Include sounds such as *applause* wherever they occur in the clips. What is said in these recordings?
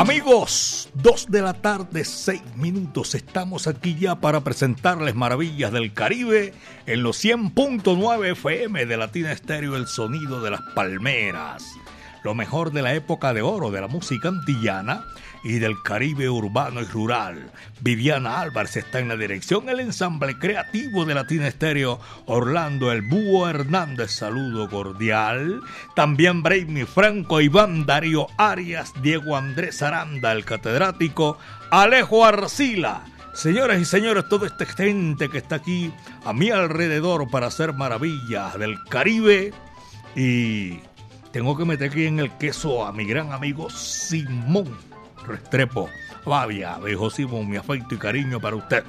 Amigos, 2 de la tarde, 6 minutos. Estamos aquí ya para presentarles Maravillas del Caribe en los 100.9 FM de Latina Estéreo, el sonido de las palmeras. Lo mejor de la época de oro de la música antillana y del Caribe urbano y rural. Viviana Álvarez está en la dirección, el ensamble creativo de Latina Estéreo, Orlando El Búho Hernández, saludo cordial. También Brainy Franco, Iván Darío Arias, Diego Andrés Aranda, el catedrático, Alejo Arcila. Señoras y señores, toda esta gente que está aquí a mi alrededor para hacer maravillas del Caribe y tengo que meter aquí en el queso a mi gran amigo Simón Restrepo. Babia, viejo mi afecto y cariño para usted.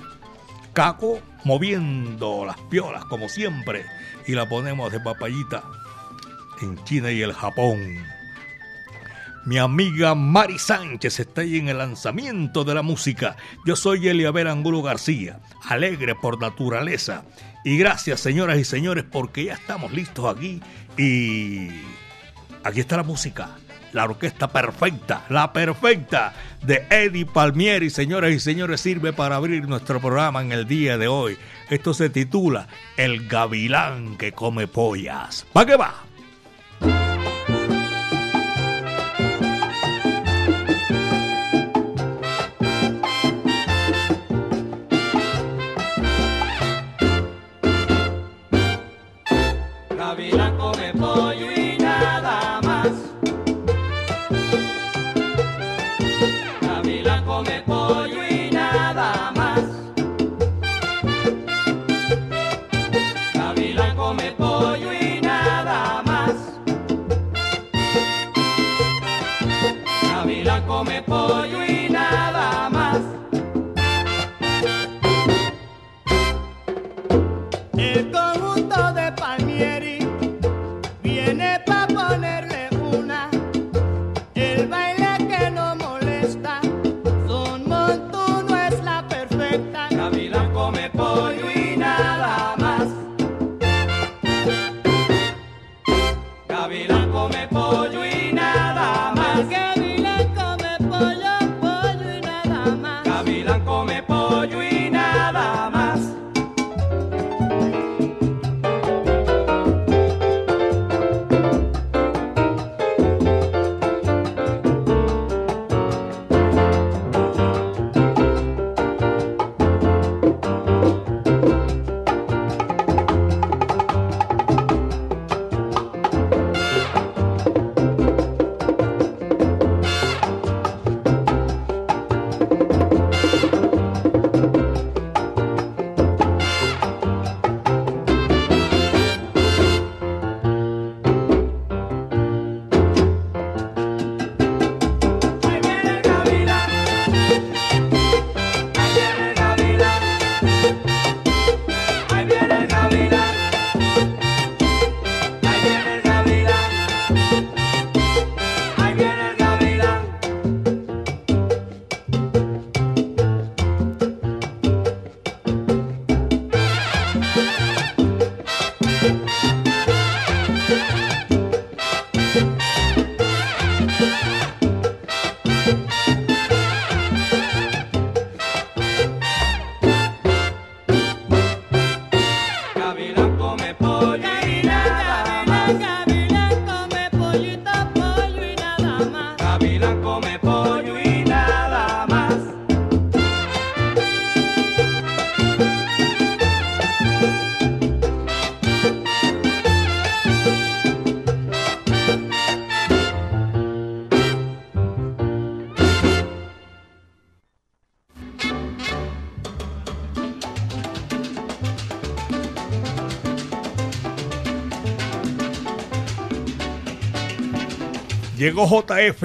Caco moviendo las piolas como siempre y la ponemos de papayita en China y el Japón. Mi amiga Mari Sánchez está ahí en el lanzamiento de la música. Yo soy Eliabel Angulo García, alegre por naturaleza. Y gracias, señoras y señores, porque ya estamos listos aquí. Y aquí está la música. La orquesta perfecta, la perfecta de Eddie Palmieri, señoras y señores, sirve para abrir nuestro programa en el día de hoy. Esto se titula El gavilán que come pollas. ¿Va que va? Llegó JF.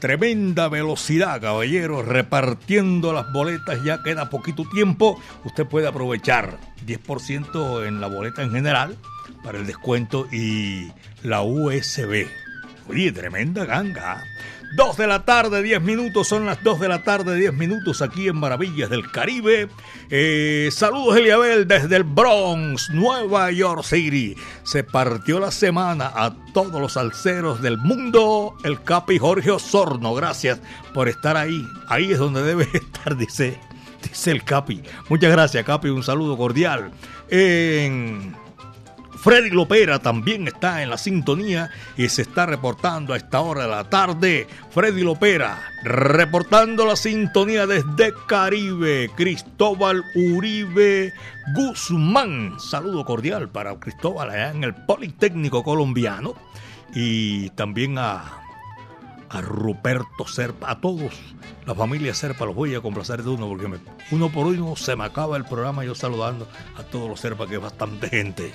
Tremenda velocidad, caballero, repartiendo las boletas, ya queda poquito tiempo, usted puede aprovechar 10% en la boleta en general para el descuento y la USB. Oye, tremenda ganga. 2 de la tarde, 10 minutos, son las 2 de la tarde, 10 minutos aquí en Maravillas del Caribe. Eh, saludos Eliabel desde el Bronx, Nueva York City. Se partió la semana a todos los alceros del mundo. El Capi Jorge Osorno, gracias por estar ahí. Ahí es donde debe *laughs* estar, dice, dice el Capi. Muchas gracias Capi, un saludo cordial. Freddy Lopera también está en la sintonía y se está reportando a esta hora de la tarde. Freddy Lopera reportando la sintonía desde Caribe. Cristóbal Uribe Guzmán. Saludo cordial para Cristóbal allá en el Politécnico Colombiano. Y también a, a Ruperto Serpa, a todos. La familia Serpa los voy a complacer de uno porque uno por uno se me acaba el programa yo saludando a todos los Serpa que es bastante gente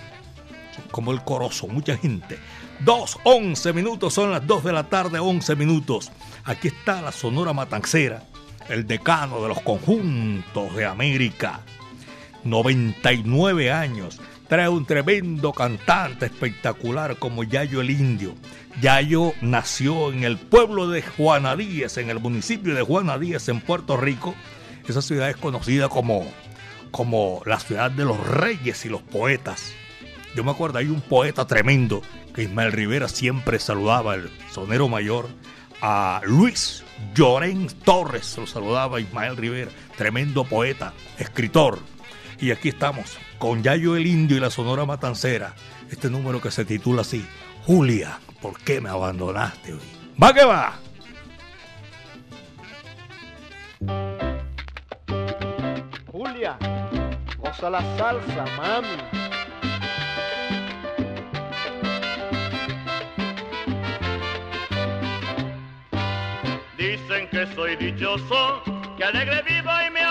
como el Corozo, mucha gente. 2, 11 minutos, son las 2 de la tarde, 11 minutos. Aquí está la Sonora Matancera, el decano de los conjuntos de América. 99 años. Trae un tremendo cantante espectacular como Yayo el Indio. Yayo nació en el pueblo de Juana Díaz, en el municipio de Juana Díaz, en Puerto Rico. Esa ciudad es conocida como, como la ciudad de los reyes y los poetas. Yo me acuerdo, hay un poeta tremendo que Ismael Rivera siempre saludaba, el sonero mayor, a Luis Llorén Torres, lo saludaba Ismael Rivera, tremendo poeta, escritor. Y aquí estamos, con Yayo el Indio y la Sonora Matancera, este número que se titula así, Julia, ¿por qué me abandonaste hoy? ¡Va que va! Julia, goza la salsa, mami. Soy dichoso, que alegre vivo y me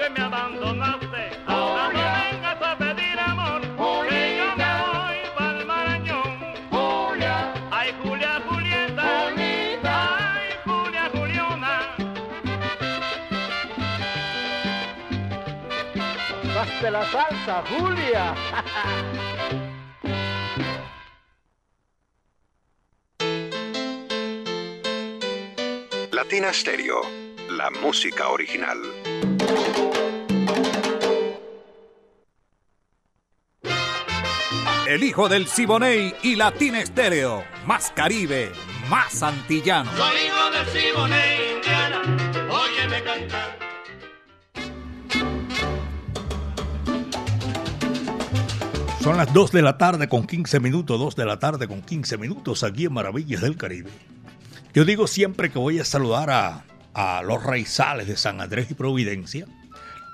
Porque me abandonaste. Ahora no vengas a pedir amor. Que yo me voy pa'l Marañón. Julia, Ay, Julia, Julieta. bonita, Ay, Julia, Juliona. de la salsa, Julia. Latina Stereo, la música original. El hijo del Siboney y Latina Estéreo. Más Caribe, más antillano. Soy hijo del Siboney, Indiana, óyeme cantar. Son las 2 de la tarde con 15 minutos, 2 de la tarde con 15 minutos aquí en Maravillas del Caribe. Yo digo siempre que voy a saludar a, a los raizales de San Andrés y Providencia,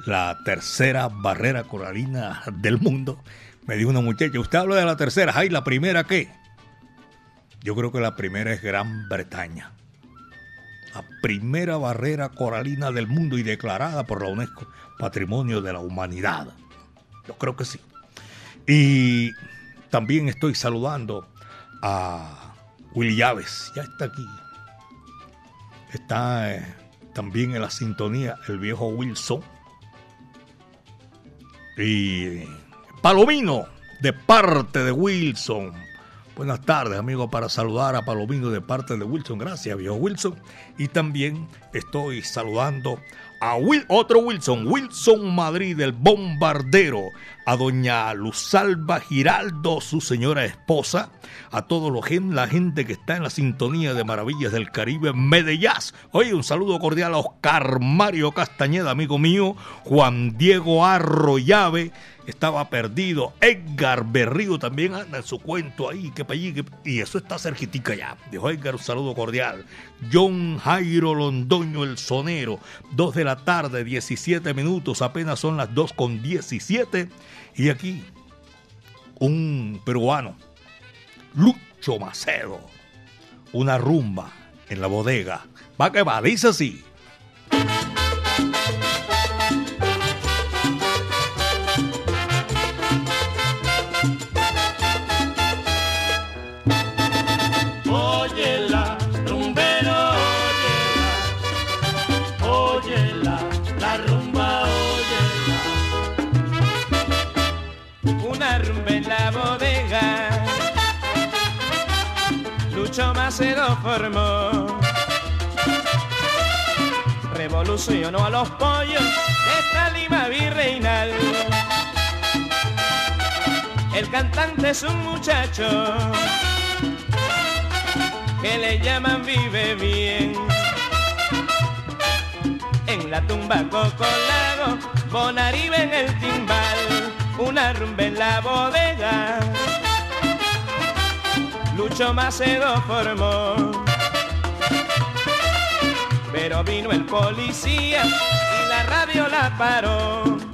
la tercera barrera coralina del mundo. Me dijo una muchacha, usted habla de la tercera, ¿ay, la primera qué? Yo creo que la primera es Gran Bretaña. La primera barrera coralina del mundo y declarada por la UNESCO Patrimonio de la Humanidad. Yo creo que sí. Y también estoy saludando a Will Llaves, ya está aquí. Está eh, también en la sintonía el viejo Wilson. Y Palomino, de parte de Wilson. Buenas tardes, amigos, para saludar a Palomino de parte de Wilson. Gracias, viejo Wilson. Y también estoy saludando a otro Wilson, Wilson Madrid, el bombardero, a doña Luzalba Giraldo, su señora esposa, a toda la gente que está en la sintonía de Maravillas del Caribe, Medellín. Oye, un saludo cordial a Oscar Mario Castañeda, amigo mío, Juan Diego Arroyave, estaba perdido. Edgar Berrío también anda en su cuento ahí, que para allí, que... y eso está cerquitica ya. Dijo Edgar, un saludo cordial. John Jairo Londoño, el sonero, 2 de la tarde, 17 minutos, apenas son las 2 con 17. Y aquí, un peruano, Lucho Macedo, una rumba en la bodega. Va que va, dice así. Lucho Macedo formó. Revolucionó a los pollos de esta lima virreinal. El cantante es un muchacho que le llaman vive bien. En la tumba Cocolago, Bonaribe en el timbal, una rumba en la bodega. Lucho Macedo formó. Pero vino el policía y la radio la paró.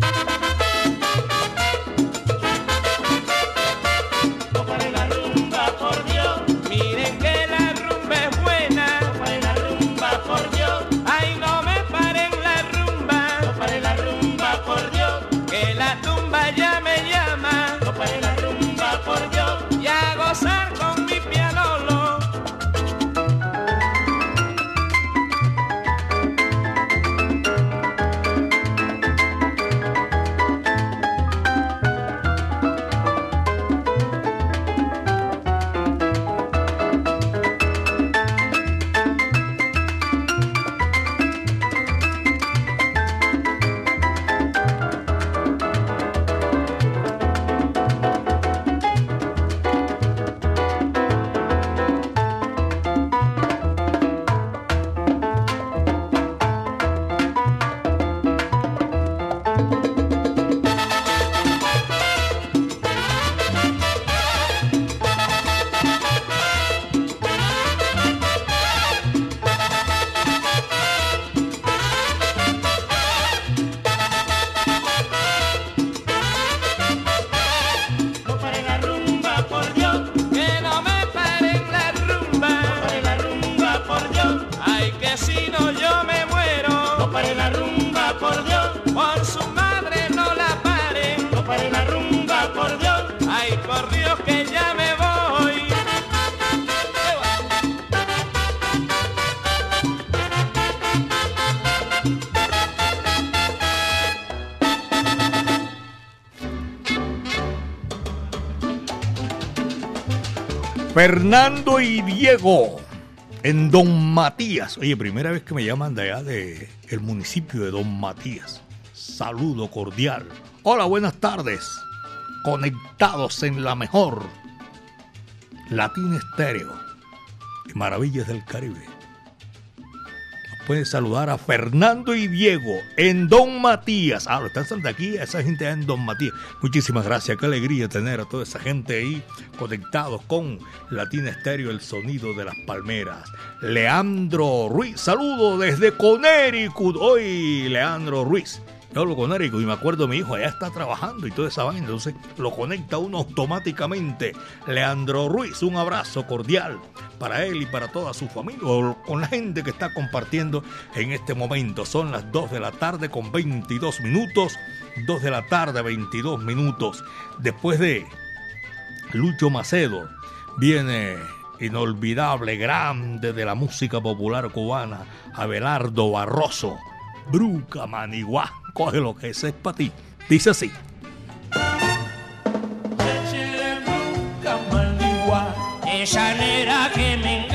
Fernando y Diego en Don Matías. Oye, primera vez que me llaman de allá de el municipio de Don Matías. Saludo cordial. Hola, buenas tardes. conectados en la mejor Latina Estéreo y Maravillas del Caribe. Nos pueden saludar a Fernando y Diego en Don Matías. Ah, lo están de aquí, esa gente en Don Matías. Muchísimas gracias, qué alegría tener a toda esa gente ahí conectados con Latina Estéreo, el sonido de las palmeras. Leandro Ruiz, saludo desde Connecticut. Hoy, Leandro Ruiz yo hablo con Eric y me acuerdo mi hijo allá está trabajando y toda esa vaina, entonces lo conecta uno automáticamente. Leandro Ruiz, un abrazo cordial para él y para toda su familia, o con la gente que está compartiendo en este momento. Son las 2 de la tarde con 22 minutos, 2 de la tarde 22 minutos. Después de Lucho Macedo, viene inolvidable, grande de la música popular cubana, Abelardo Barroso, Bruca Maniguá coge lo que es para ti. Dice así. Esa nera que me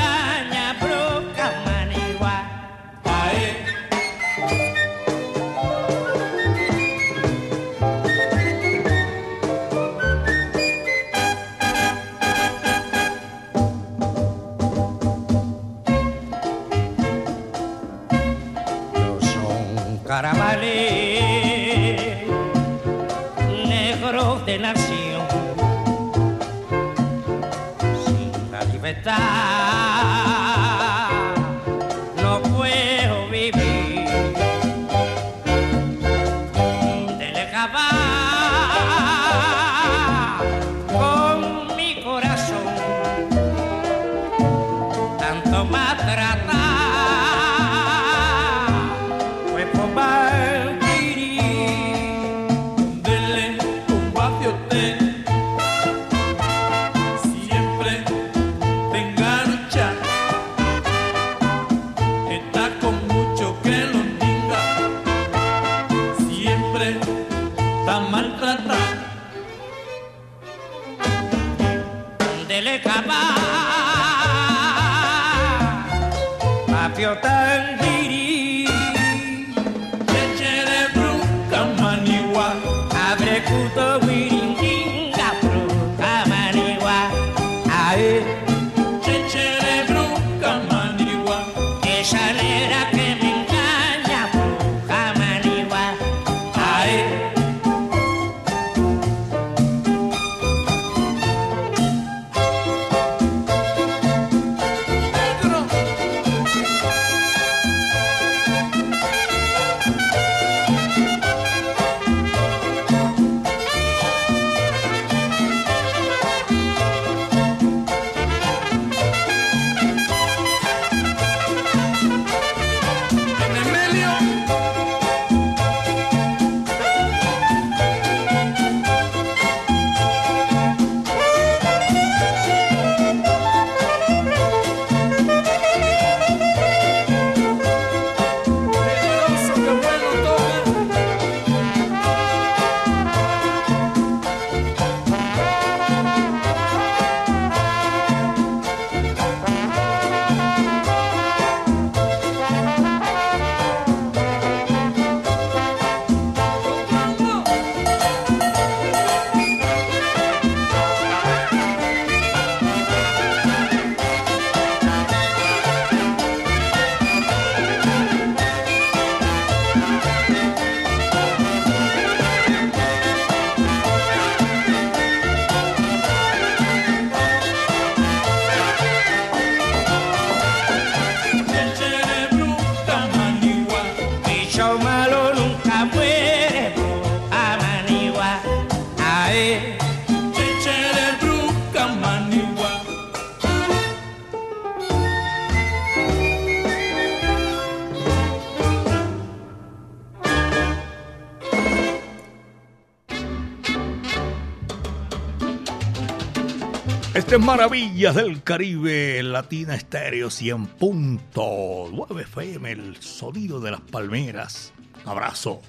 Maravillas del Caribe, Latina Estéreo 100.9 FM, el sonido de las palmeras. Abrazo.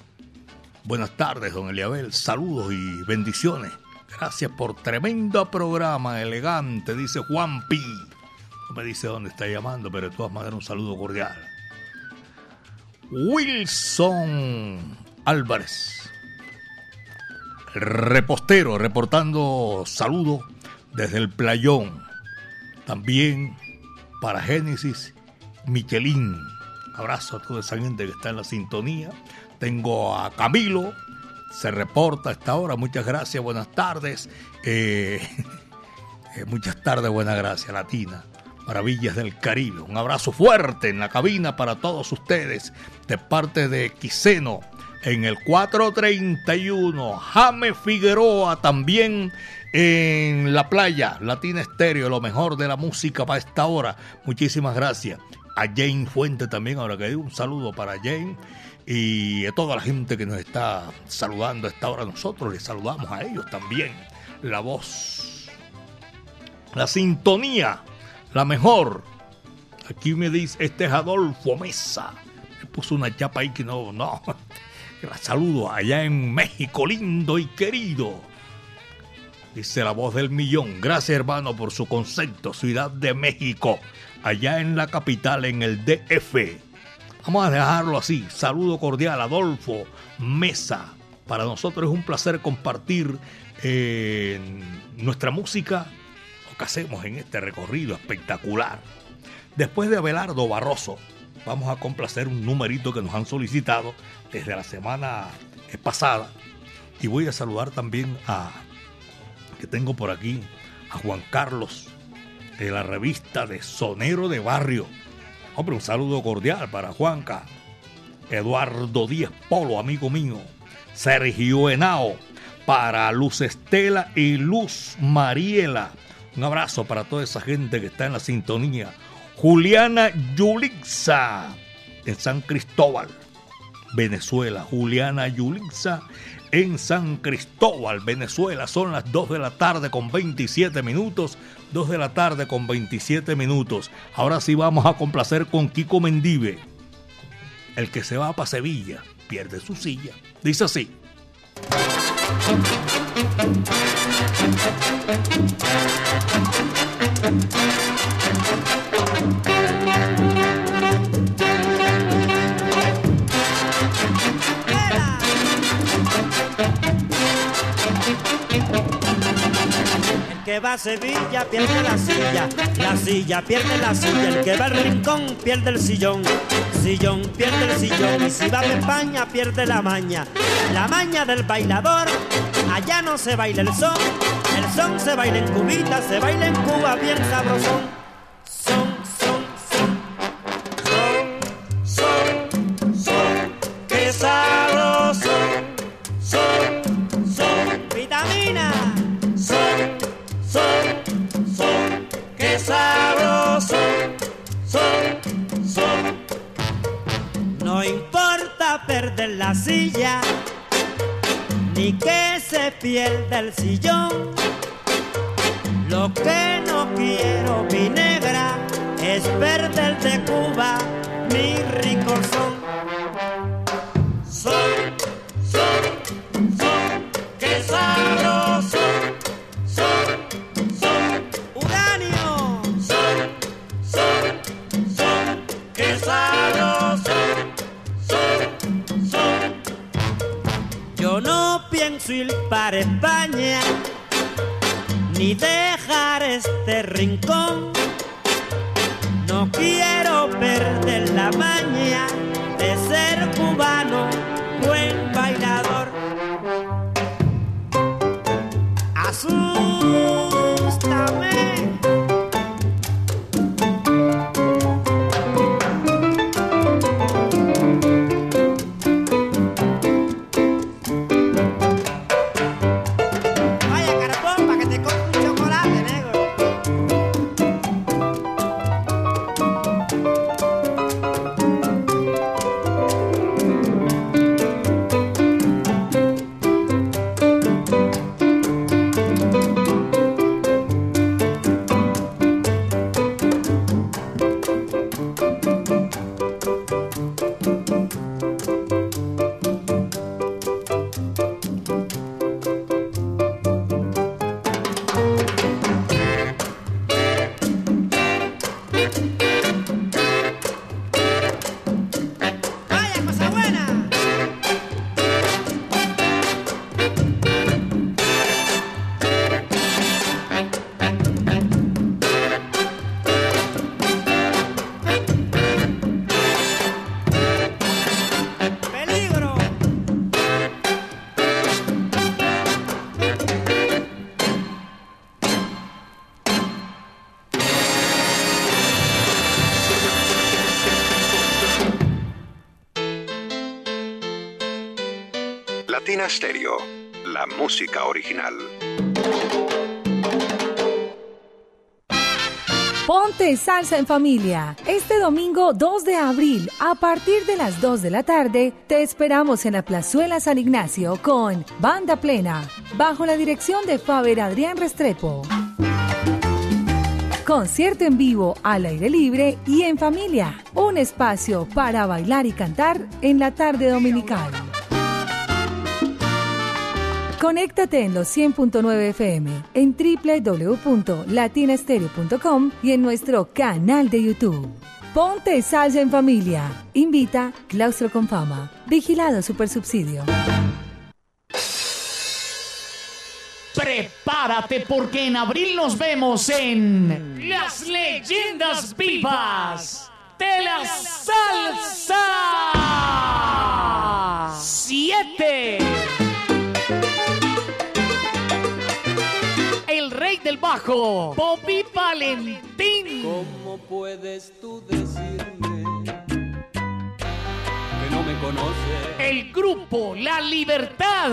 Buenas tardes, don Eliabel. Saludos y bendiciones. Gracias por tremendo programa, elegante, dice Juan Pi. No me dice dónde está llamando, pero de todas maneras un saludo cordial. Wilson Álvarez. repostero, reportando saludos desde el playón. También para Génesis, Michelín. Abrazo a toda esa gente que está en la sintonía. Tengo a Camilo, se reporta a esta hora. Muchas gracias, buenas tardes. Eh, *laughs* eh, muchas tardes, buenas gracias, Latina. Maravillas del Caribe. Un abrazo fuerte en la cabina para todos ustedes de parte de Quiseno en el 431. Jame Figueroa también en la playa. Latina Estéreo, lo mejor de la música para esta hora. Muchísimas gracias. A Jane Fuente también, ahora que digo un saludo para Jane y a toda la gente que nos está saludando a esta hora. Nosotros les saludamos a ellos también. La voz, la sintonía la mejor. Aquí me dice, este es Adolfo Mesa. Me puso una chapa ahí que no, no. La *laughs* saludo allá en México, lindo y querido. Dice la voz del millón. Gracias, hermano, por su concepto. Ciudad de México, allá en la capital, en el DF. Vamos a dejarlo así. Saludo cordial, Adolfo Mesa. Para nosotros es un placer compartir eh, nuestra música que hacemos en este recorrido espectacular. Después de Abelardo Barroso, vamos a complacer un numerito que nos han solicitado desde la semana pasada. Y voy a saludar también a, que tengo por aquí, a Juan Carlos, de la revista de Sonero de Barrio. Hombre, un saludo cordial para Juanca. Eduardo Díaz Polo, amigo mío. Sergio Henao, para Luz Estela y Luz Mariela un abrazo para toda esa gente que está en la sintonía. Juliana Yulixa, en San Cristóbal, Venezuela. Juliana Yulixa, en San Cristóbal, Venezuela. Son las 2 de la tarde con 27 minutos. 2 de la tarde con 27 minutos. Ahora sí vamos a complacer con Kiko Mendive. El que se va para Sevilla pierde su silla. Dice así. Que va a Sevilla pierde la silla, la silla pierde la silla, el que va al rincón pierde el sillón, sillón pierde el sillón y si va a España pierde la maña, la maña del bailador, allá no se baila el son, el son se baila en Cubita, se baila en Cuba bien sabrosón. La silla, ni que se pierda el sillón. Lo que no quiero, mi negra, es perder de Cuba mi rico son. Son, son, son, qué sabroso. Para España ni dejar este rincón. No quiero perder la maña de ser cubano, buen bailador. Asústame. Stereo, la música original. Ponte Salsa en Familia. Este domingo 2 de abril, a partir de las 2 de la tarde, te esperamos en la Plazuela San Ignacio con Banda Plena, bajo la dirección de Faber Adrián Restrepo. Concierto en vivo, al aire libre y en familia. Un espacio para bailar y cantar en la tarde dominical. Conéctate en los 100.9 FM, en www.latinastereo.com y en nuestro canal de YouTube. Ponte salsa en familia. Invita Claustro con Fama. Vigilado Supersubsidio. Prepárate porque en abril nos vemos en Las Leyendas Vivas de la Salsa 7. Bajo, Bobby Valentín. ¿Cómo puedes tú decirme que no me conoces? El grupo La Libertad.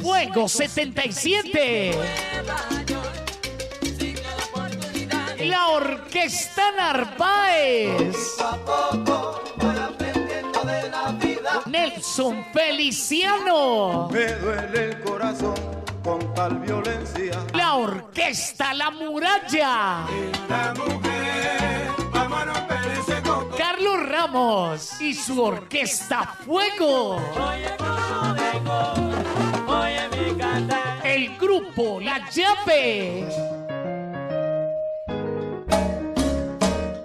Fuego 77. La Orquesta Narváez. Nelson Feliciano. Me duele el corazón con tal violencia. La Orquesta La Muralla. La mujer, vamos a romper ese coco. Carlos Ramos y su Orquesta Fuego. Oye mi cantar. El grupo La Llave.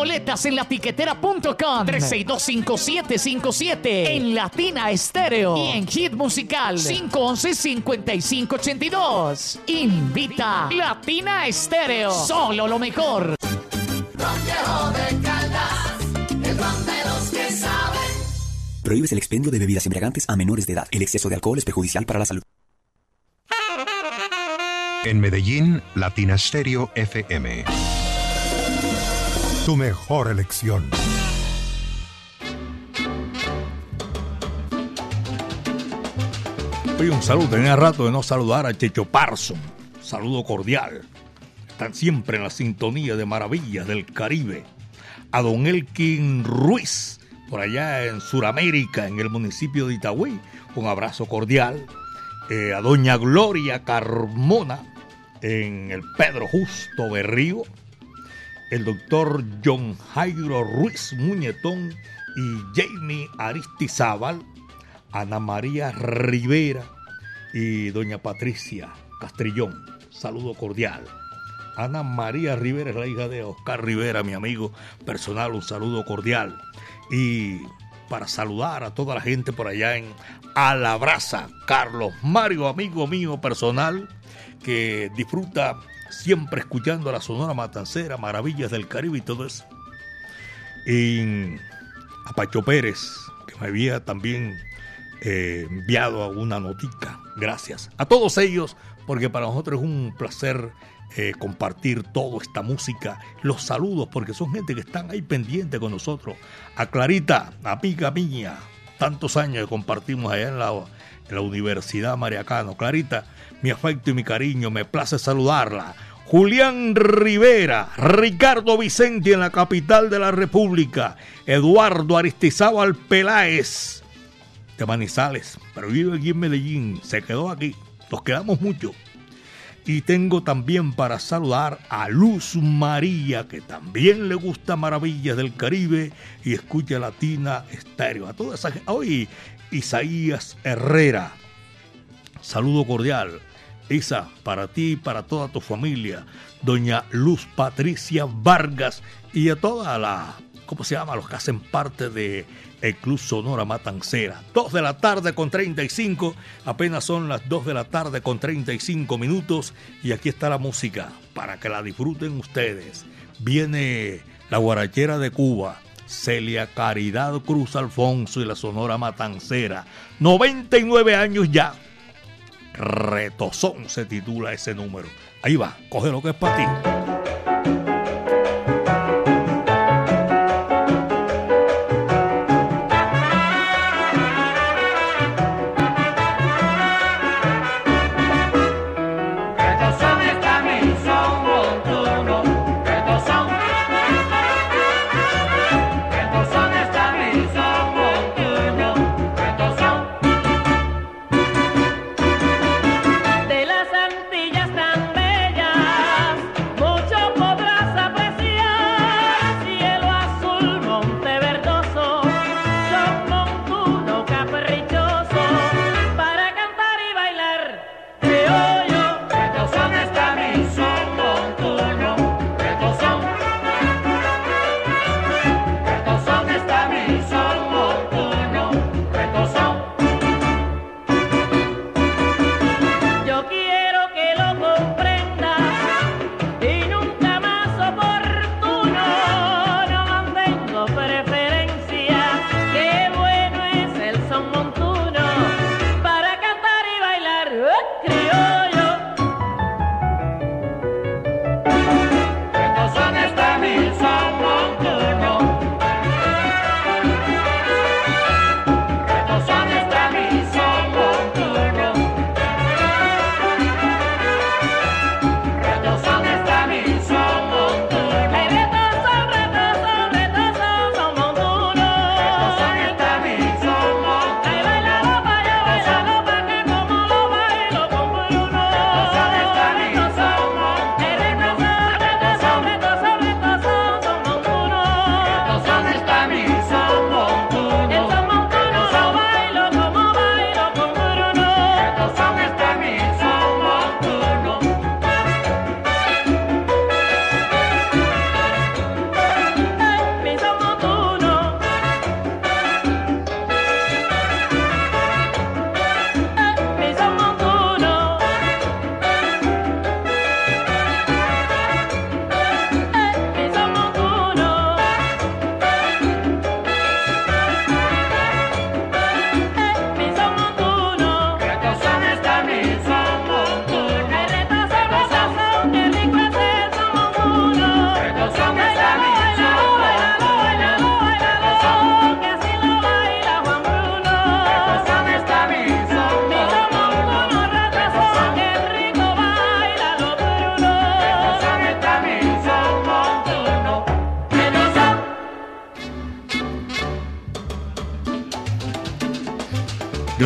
Boletas en latiquetera.com 3625757 en Latina Estéreo y en Hit Musical 511-5582. Invita Latina Estéreo. Solo lo mejor. Prohíbes el expendio de bebidas embriagantes a menores de edad. El exceso de alcohol es perjudicial para la salud. En Medellín, Latina Stereo FM. Tu mejor elección. Oye, un saludo. Tenía rato de no saludar a Checho Parson. Saludo cordial. Están siempre en la sintonía de Maravillas del Caribe. A don Elkin Ruiz, por allá en Sudamérica, en el municipio de Itagüí. Un abrazo cordial. Eh, a doña Gloria Carmona, en el Pedro Justo Berrío. El doctor John Jairo Ruiz Muñetón y Jamie Aristizábal. Ana María Rivera y doña Patricia Castrillón. Saludo cordial. Ana María Rivera es la hija de Oscar Rivera, mi amigo personal, un saludo cordial. Y para saludar a toda la gente por allá en Alabraza, Carlos Mario, amigo mío personal, que disfruta siempre escuchando la Sonora Matancera, Maravillas del Caribe y todo eso. Y a Pacho Pérez, que me había también eh, enviado una notica. Gracias a todos ellos, porque para nosotros es un placer eh, compartir toda esta música. Los saludos, porque son gente que están ahí pendiente con nosotros. A Clarita, amiga mía, tantos años que compartimos allá en la, en la Universidad Mariacano. Clarita, mi afecto y mi cariño, me place saludarla. Julián Rivera, Ricardo Vicente en la capital de la República, Eduardo Aristizábal Peláez de Manizales, pero vive aquí en Medellín, se quedó aquí, nos quedamos mucho. Y tengo también para saludar a Luz María, que también le gusta Maravillas del Caribe y escucha Latina Estéreo. A toda esa gente. Hoy, Isaías Herrera, saludo cordial. Isa, para ti y para toda tu familia. Doña Luz Patricia Vargas y a toda la, ¿cómo se llama? Los que hacen parte de el Club Sonora Matancera. 2 de la tarde con 35, apenas son las 2 de la tarde con 35 minutos y aquí está la música para que la disfruten ustedes. viene la guarachera de Cuba, Celia Caridad Cruz Alfonso y la Sonora Matancera. 99 años ya. Retozón se titula ese número. Ahí va, coge lo que es para ti.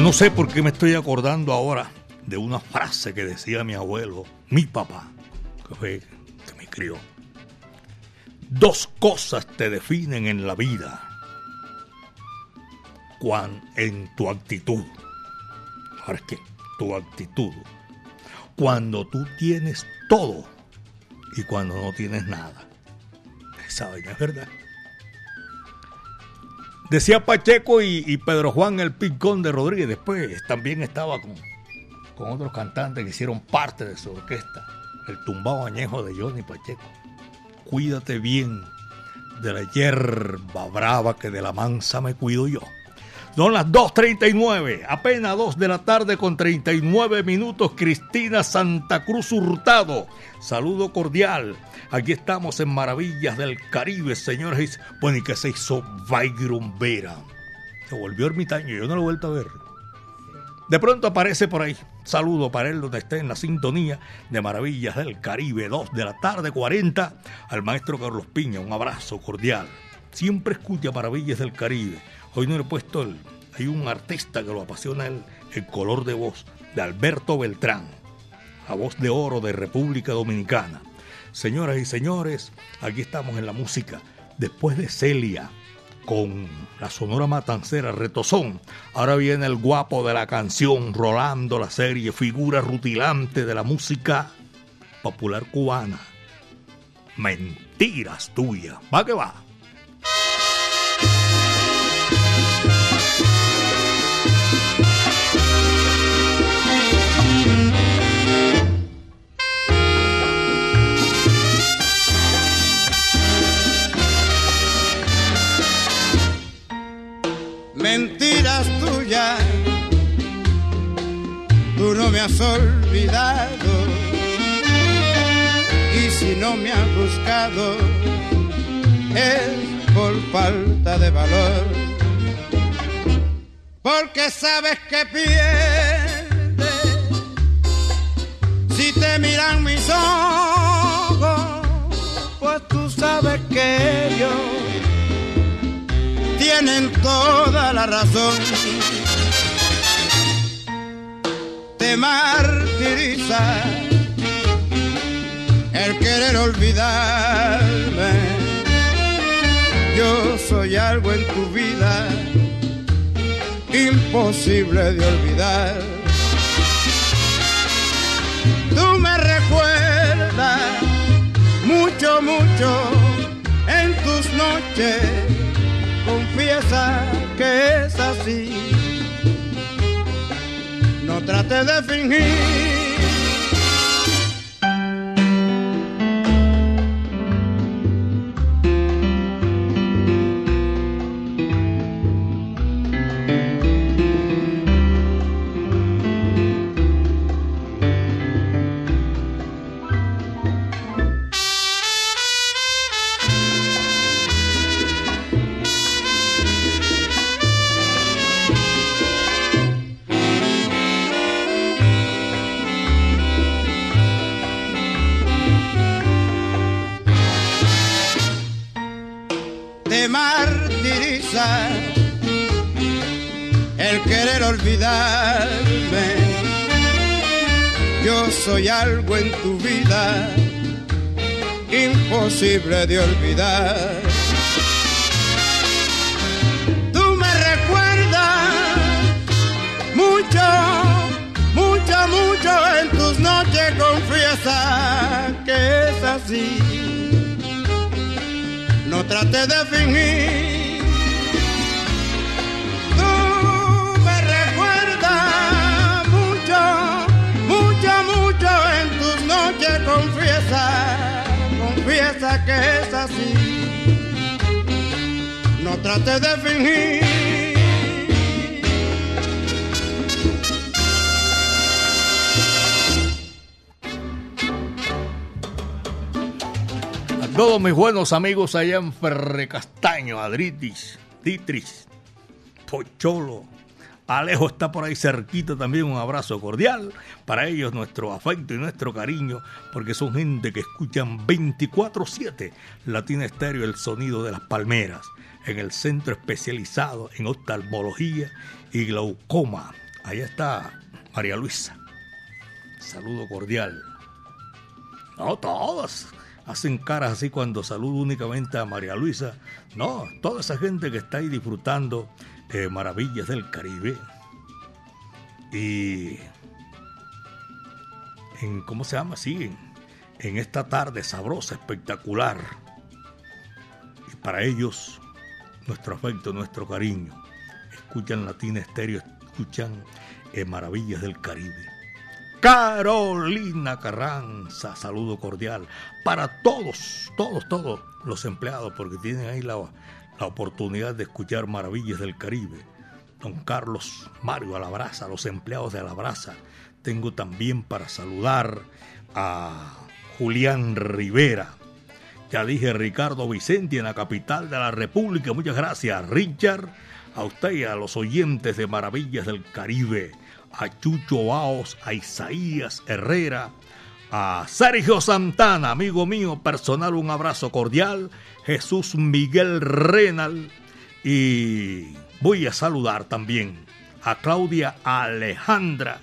No sé por qué me estoy acordando ahora de una frase que decía mi abuelo, mi papá, que fue que me crió. Dos cosas te definen en la vida. En tu actitud. Ahora es que tu actitud. Cuando tú tienes todo y cuando no tienes nada. Esa vaina es verdad. Decía Pacheco y, Pedro Juan el Picón de Rodríguez. Después también estaba con, con otros cantantes que hicieron parte de su orquesta. El tumbado añejo de Johnny Pacheco. Cuídate bien de la hierba brava que de la mansa me cuido yo. Son las 2.39, apenas 2 de la tarde con 39 minutos. Cristina Santa Cruz Hurtado, saludo cordial. Aquí estamos en Maravillas del Caribe, señores. Bueno, y que se hizo Byron Vera. Se volvió ermitaño, yo no lo he vuelto a ver. De pronto aparece por ahí. Saludo para él donde esté en la sintonía de Maravillas del Caribe, 2 de la tarde, 40. Al maestro Carlos Piña, un abrazo cordial. Siempre escucha Maravillas del Caribe. Hoy no le he puesto el. Hay un artista que lo apasiona el, el color de voz, de Alberto Beltrán, la voz de oro de República Dominicana. Señoras y señores, aquí estamos en la música. Después de Celia, con la sonora matancera Retozón. Ahora viene el guapo de la canción, Rolando la serie, figura rutilante de la música popular cubana. Mentiras tuyas. Va que va. Mentiras tuyas, tú no me has olvidado. Y si no me has buscado, es por falta de valor. Porque sabes que pierdes si te miran mis ojos, pues tú sabes que ellos tienen toda la razón. Te martiriza el querer olvidarme. Yo soy algo en tu vida imposible de olvidar. Tú me recuerdas mucho, mucho en tus noches. Confiesa que es así. No trate de fingir. Tu vida imposible de olvidar. Tú me recuerdas mucho, mucho, mucho en tus noches confiesa que es así no trate de fingir. Que es así. No trate de fingir. A todos mis buenos amigos allá en Ferre Castaño, Adritis, Titris, Pocholo, Alejo está por ahí cerquita también, un abrazo cordial. Para ellos nuestro afecto y nuestro cariño, porque son gente que escuchan 24/7 Latina Estéreo, el sonido de las palmeras, en el centro especializado en oftalmología y glaucoma. Allá está María Luisa. Saludo cordial. No, todos hacen caras así cuando saludo únicamente a María Luisa. No, toda esa gente que está ahí disfrutando eh, maravillas del Caribe. Y en, ¿cómo se llama? Sí, en, en esta tarde sabrosa, espectacular. Y para ellos, nuestro afecto, nuestro cariño. Escuchan Latina Estéreo, escuchan eh, Maravillas del Caribe. Carolina Carranza, saludo cordial para todos, todos, todos los empleados, porque tienen ahí la, la oportunidad de escuchar Maravillas del Caribe. Don Carlos Mario Alabraza, los empleados de Alabraza. Tengo también para saludar a Julián Rivera. Ya dije Ricardo Vicente en la capital de la República. Muchas gracias, Richard. A usted y a los oyentes de Maravillas del Caribe a Chucho Baos, a Isaías Herrera, a Sergio Santana, amigo mío personal, un abrazo cordial, Jesús Miguel Renal. Y voy a saludar también a Claudia Alejandra,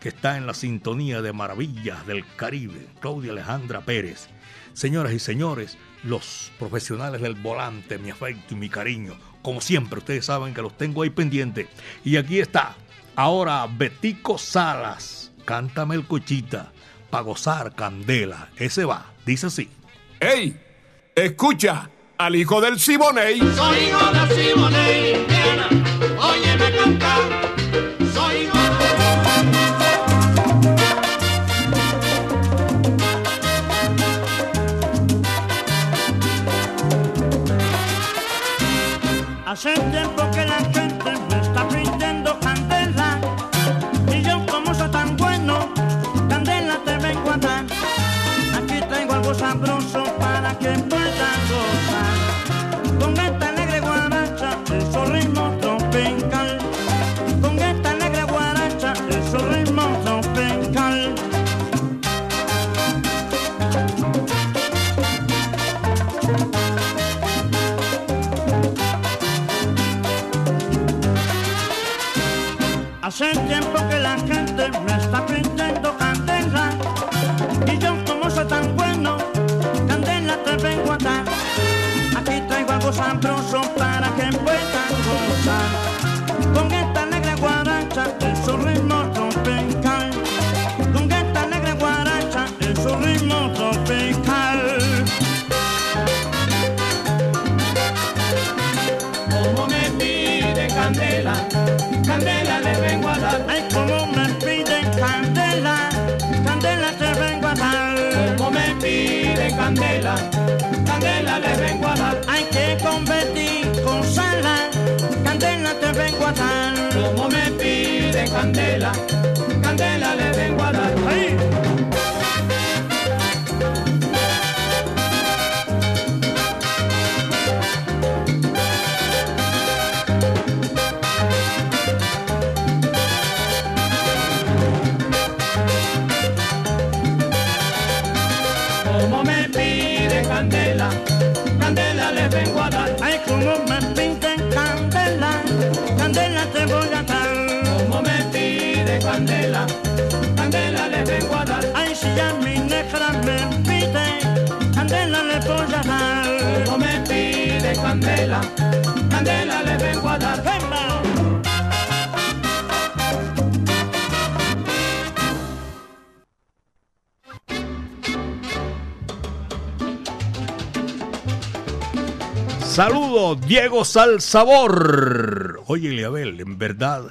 que está en la sintonía de Maravillas del Caribe, Claudia Alejandra Pérez. Señoras y señores, los profesionales del volante, mi afecto y mi cariño, como siempre, ustedes saben que los tengo ahí pendientes. Y aquí está Ahora Betico Salas, cántame el cochita, pa' gozar candela. Ese va, dice así. ¡Ey! Escucha al hijo del Siboney. Soy hijo del Siboney, Indiana, óyeme cantar. Soy hijo Hacerte tiempo Hace tiempo que la gente me está pidiendo candela Y yo como soy tan bueno, candela te vengo a dar. Aquí traigo algo sabroso para que puedas gozar. Con esta alegre guaracha, en su ritmo tropical. Con esta alegre guaracha, en su ritmo tropical. Como me pide candela, candela Ay, como me piden candela, candela te vengo a dar. Como me pide candela, candela le vengo a dar. Hay que convertir con sala, candela te vengo a dar. Como me pide candela, candela candela, candela le vengo a dar. ¡Venga! Saludos, Diego Salsabor. Oye, Eliabel, en verdad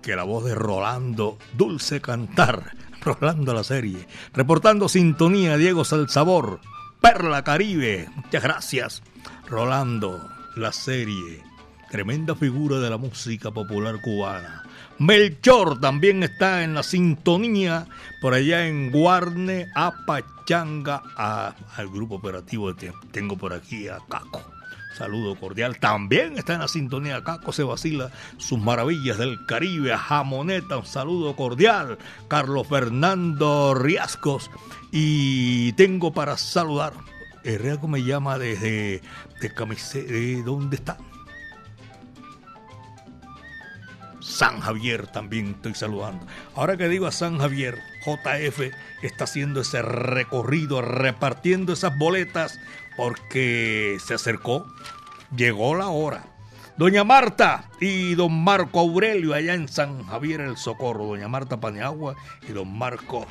que la voz de Rolando, dulce cantar, *laughs* Rolando la serie, reportando sintonía, Diego Salsabor, Perla Caribe, muchas gracias, Rolando, la serie, tremenda figura de la música popular cubana. Melchor también está en la sintonía por allá en Guarne, Apachanga, al grupo operativo que tengo por aquí a Caco. Saludo cordial. También está en la sintonía Caco se vacila sus maravillas del Caribe. A Jamoneta, un saludo cordial. Carlos Fernando Riascos. Y tengo para saludar. El Riasco me llama desde de camise- de ¿Dónde está? San Javier también estoy saludando. Ahora que digo a San Javier, JF está haciendo ese recorrido, repartiendo esas boletas porque se acercó, llegó la hora. Doña Marta y don Marco Aurelio allá en San Javier el Socorro. Doña Marta Paniagua y don Marco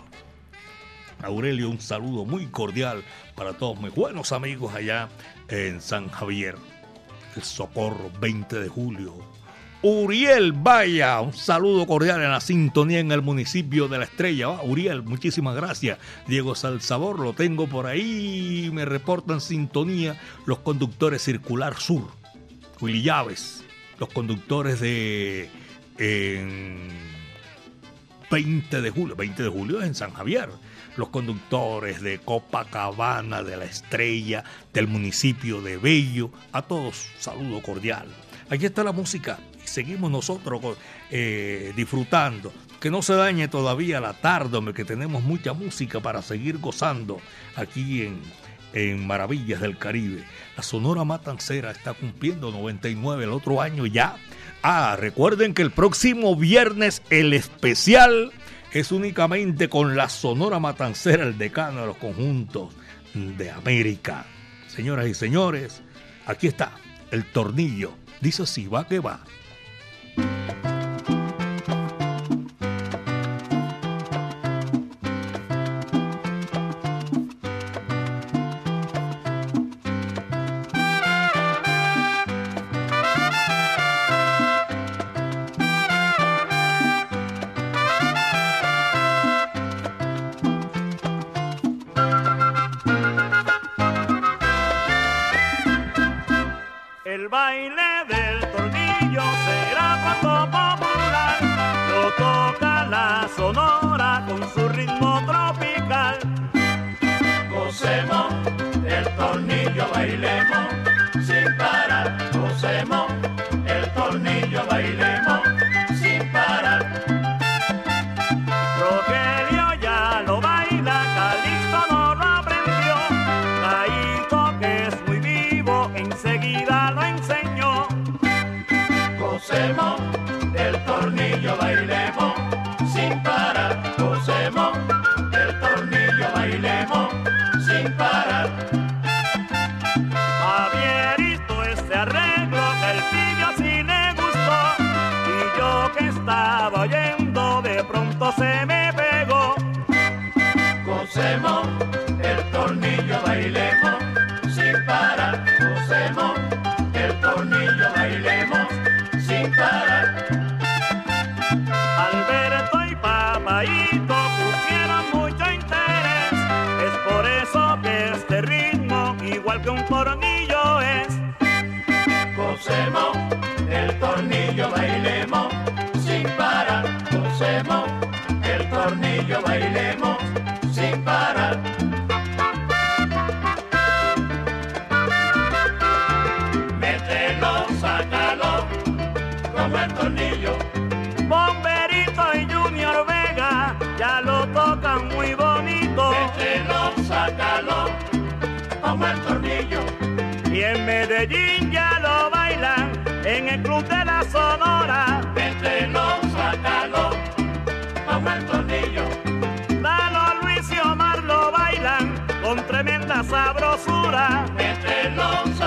Aurelio, un saludo muy cordial para todos mis buenos amigos allá en San Javier. El Socorro, 20 de julio. Uriel Vaya, un saludo cordial en la sintonía en el municipio de La Estrella. Ah, Uriel, muchísimas gracias. Diego Salsabor, lo tengo por ahí. Me reportan sintonía los conductores Circular Sur. Willy Llaves, los conductores de en 20 de julio. 20 de julio en San Javier. Los conductores de Copacabana, de La Estrella, del municipio de Bello. A todos, saludo cordial. Aquí está la música seguimos nosotros eh, disfrutando. Que no se dañe todavía la tarde, hombre, que tenemos mucha música para seguir gozando aquí en, en Maravillas del Caribe. La Sonora Matancera está cumpliendo 99 el otro año ya. Ah, recuerden que el próximo viernes el especial es únicamente con la Sonora Matancera, el decano de los conjuntos de América. Señoras y señores, aquí está el tornillo. Dice así, va que va. Tornillo, bailemos sin parar. Mételo, sácalo, como el tornillo. Bomberito y Junior Vega ya lo tocan muy bonito. Mételo, sácalo, como el tornillo. Y en Medellín ya lo bailan en el club de la Sonora. Mételo, sabrosura. Mételo, sácalo,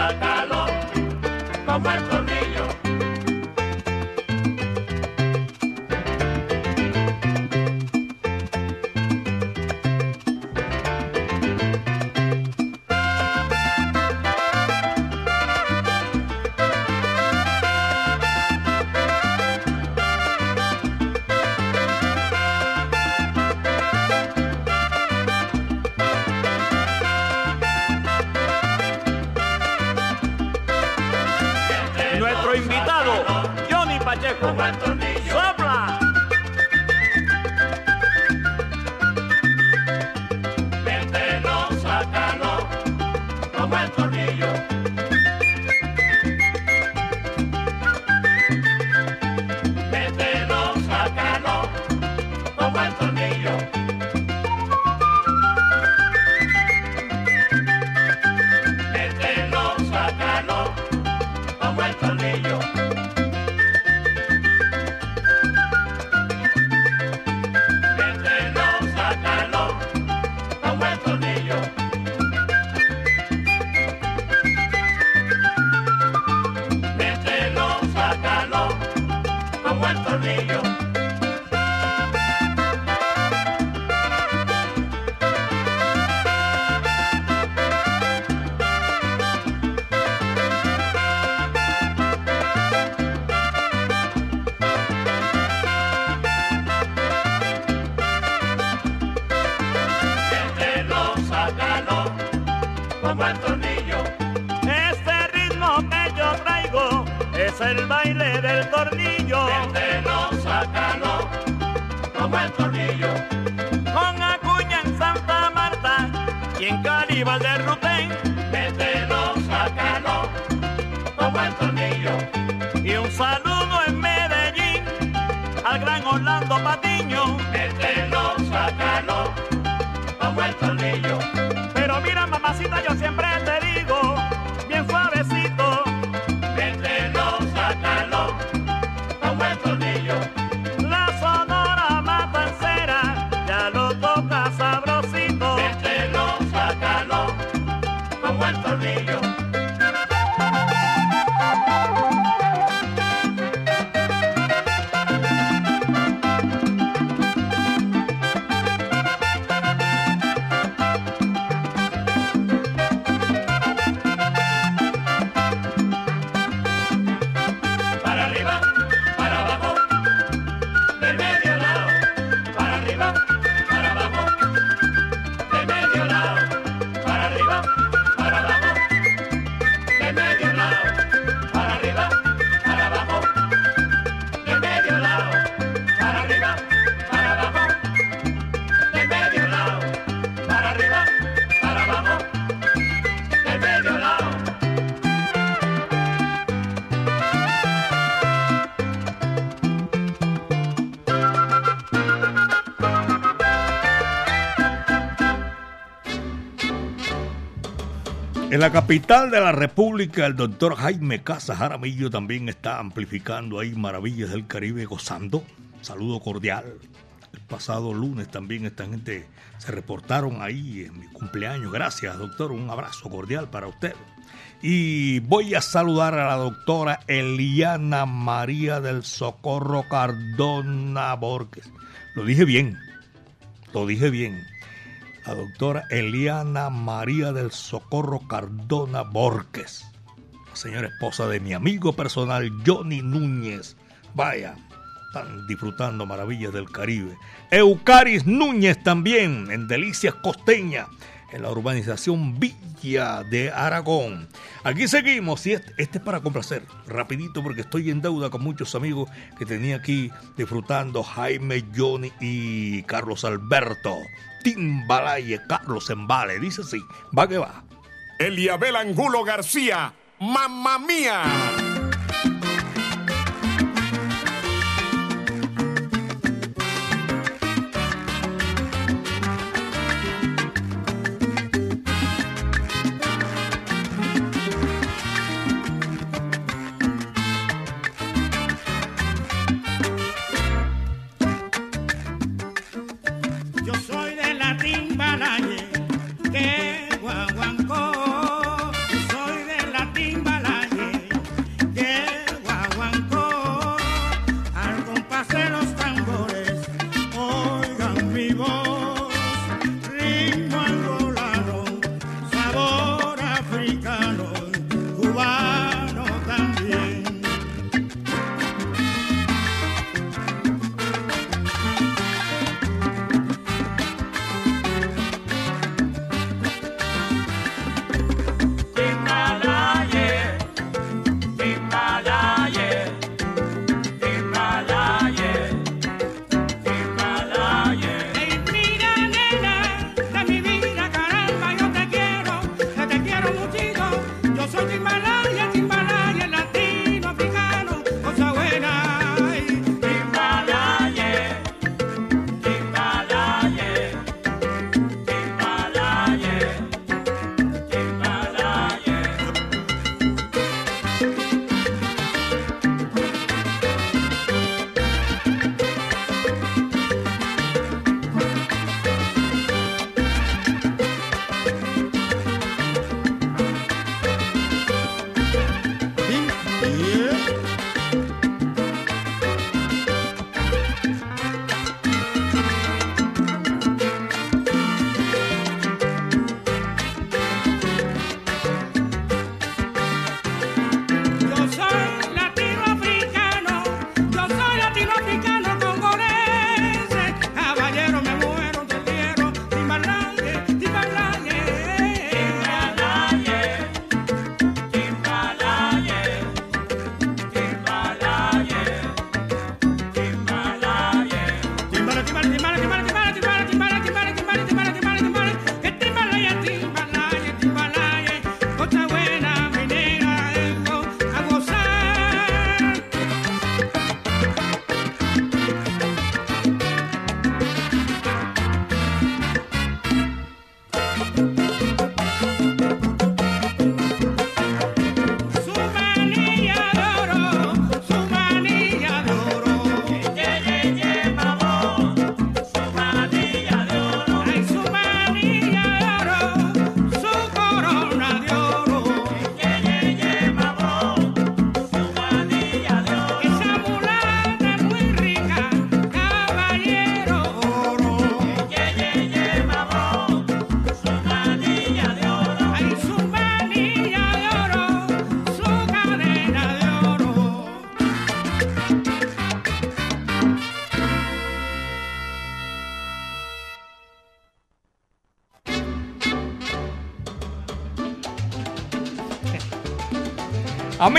como el tornillo. Este ritmo que yo traigo es el baile del tornillo. Mételo, sácalo, como el tornillo. Con Acuña en Santa Marta y en Caribal de Rutén. Mételo, sácalo, como el tornillo. Y un saludo en Medellín al gran Orlando Patiño. Mételo, sácalo, como el tornillo. La capital de la República, el doctor Jaime Casas Jaramillo también está amplificando ahí Maravillas del Caribe gozando. Saludo cordial. El pasado lunes también esta gente se reportaron ahí en mi cumpleaños. Gracias, doctor. Un abrazo cordial para usted. Y voy a saludar a la doctora Eliana María del Socorro Cardona Borges. Lo dije bien. Lo dije bien la doctora Eliana María del Socorro Cardona Borges, la señora esposa de mi amigo personal Johnny Núñez. Vaya, están disfrutando maravillas del Caribe. Eucaris Núñez también, en Delicias Costeña, en la urbanización Villa de Aragón. Aquí seguimos y este, este, es para complacer, rapidito porque estoy en deuda con muchos amigos que tenía aquí disfrutando Jaime, Johnny y Carlos Alberto. Timbalaye, Carlos Embale. Dice así, va que va. Eliabel Angulo García, mamá mía.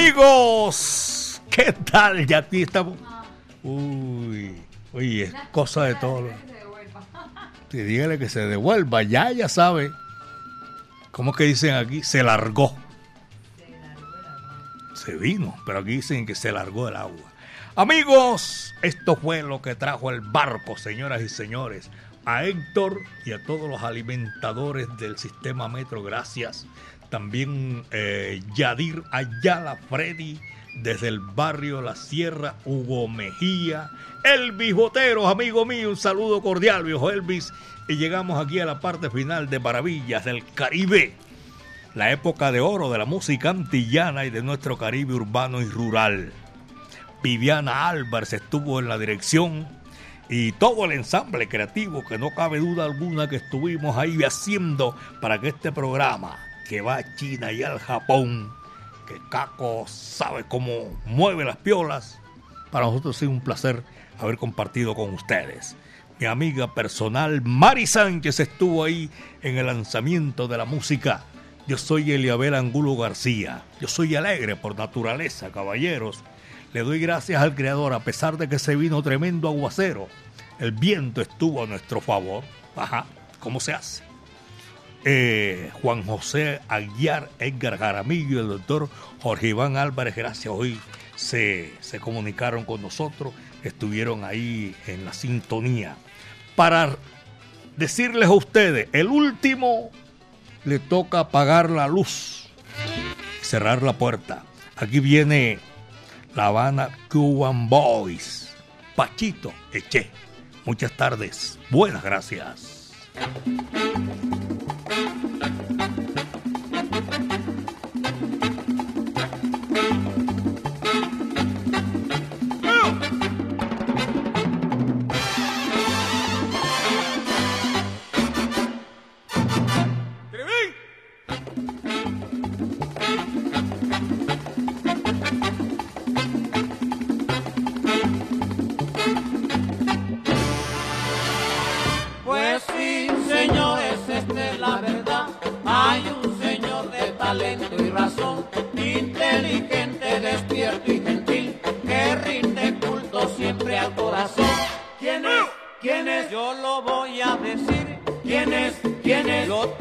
Amigos, ¿qué tal? Ya aquí estamos. Uy, uy, es cosa de todo. *laughs* Sí, dígale que se devuelva, ya, ya sabe. ¿Cómo que dicen aquí? Se largó. Se vino, pero aquí dicen que se largó el agua. Amigos, esto fue lo que trajo el barco, señoras y señores. A Héctor y a todos los alimentadores del sistema Metro, gracias también eh, Yadir Ayala Freddy, desde el barrio La Sierra, Hugo Mejía, Elvis Boteros, amigo mío, un saludo cordial, viejo Elvis. Y llegamos aquí a la parte final de Maravillas del Caribe, la época de oro de la música antillana y de nuestro Caribe urbano y rural. Viviana Álvarez estuvo en la dirección y todo el ensamble creativo que no cabe duda alguna que estuvimos ahí haciendo para que este programa que va a China y al Japón, que Caco sabe cómo mueve las piolas, para nosotros es un placer haber compartido con ustedes. Mi amiga personal Mari Sánchez estuvo ahí en el lanzamiento de la música. Yo soy Eliabel Angulo García. Yo soy alegre por naturaleza, caballeros. Le doy gracias al Creador a pesar de que se vino tremendo aguacero. El viento estuvo a nuestro favor. Ajá, ¿cómo se hace? Eh, Juan José Aguiar, Edgar Jaramillo el doctor Jorge Iván Álvarez, gracias. Hoy se, se comunicaron con nosotros, estuvieron ahí en la sintonía. Para decirles a ustedes, el último le toca apagar la luz, cerrar la puerta. Aquí viene La Habana Cuban Boys, Pachito Eche. Muchas tardes, buenas gracias. Thank you.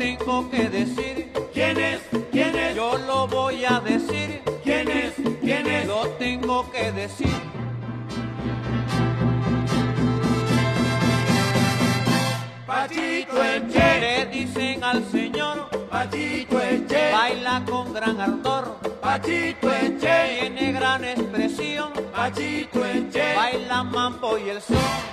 Tengo que decir. ¿Quién es? ¿Quién es? Yo lo voy a decir. ¿Quién es? ¿Quién es? Lo tengo que decir. Pachito Eche. Le dicen al señor. Pachito Eche. Baila con gran ardor. Pachito Eche. Tiene gran expresión. Pachito Eche. Baila mambo y el son.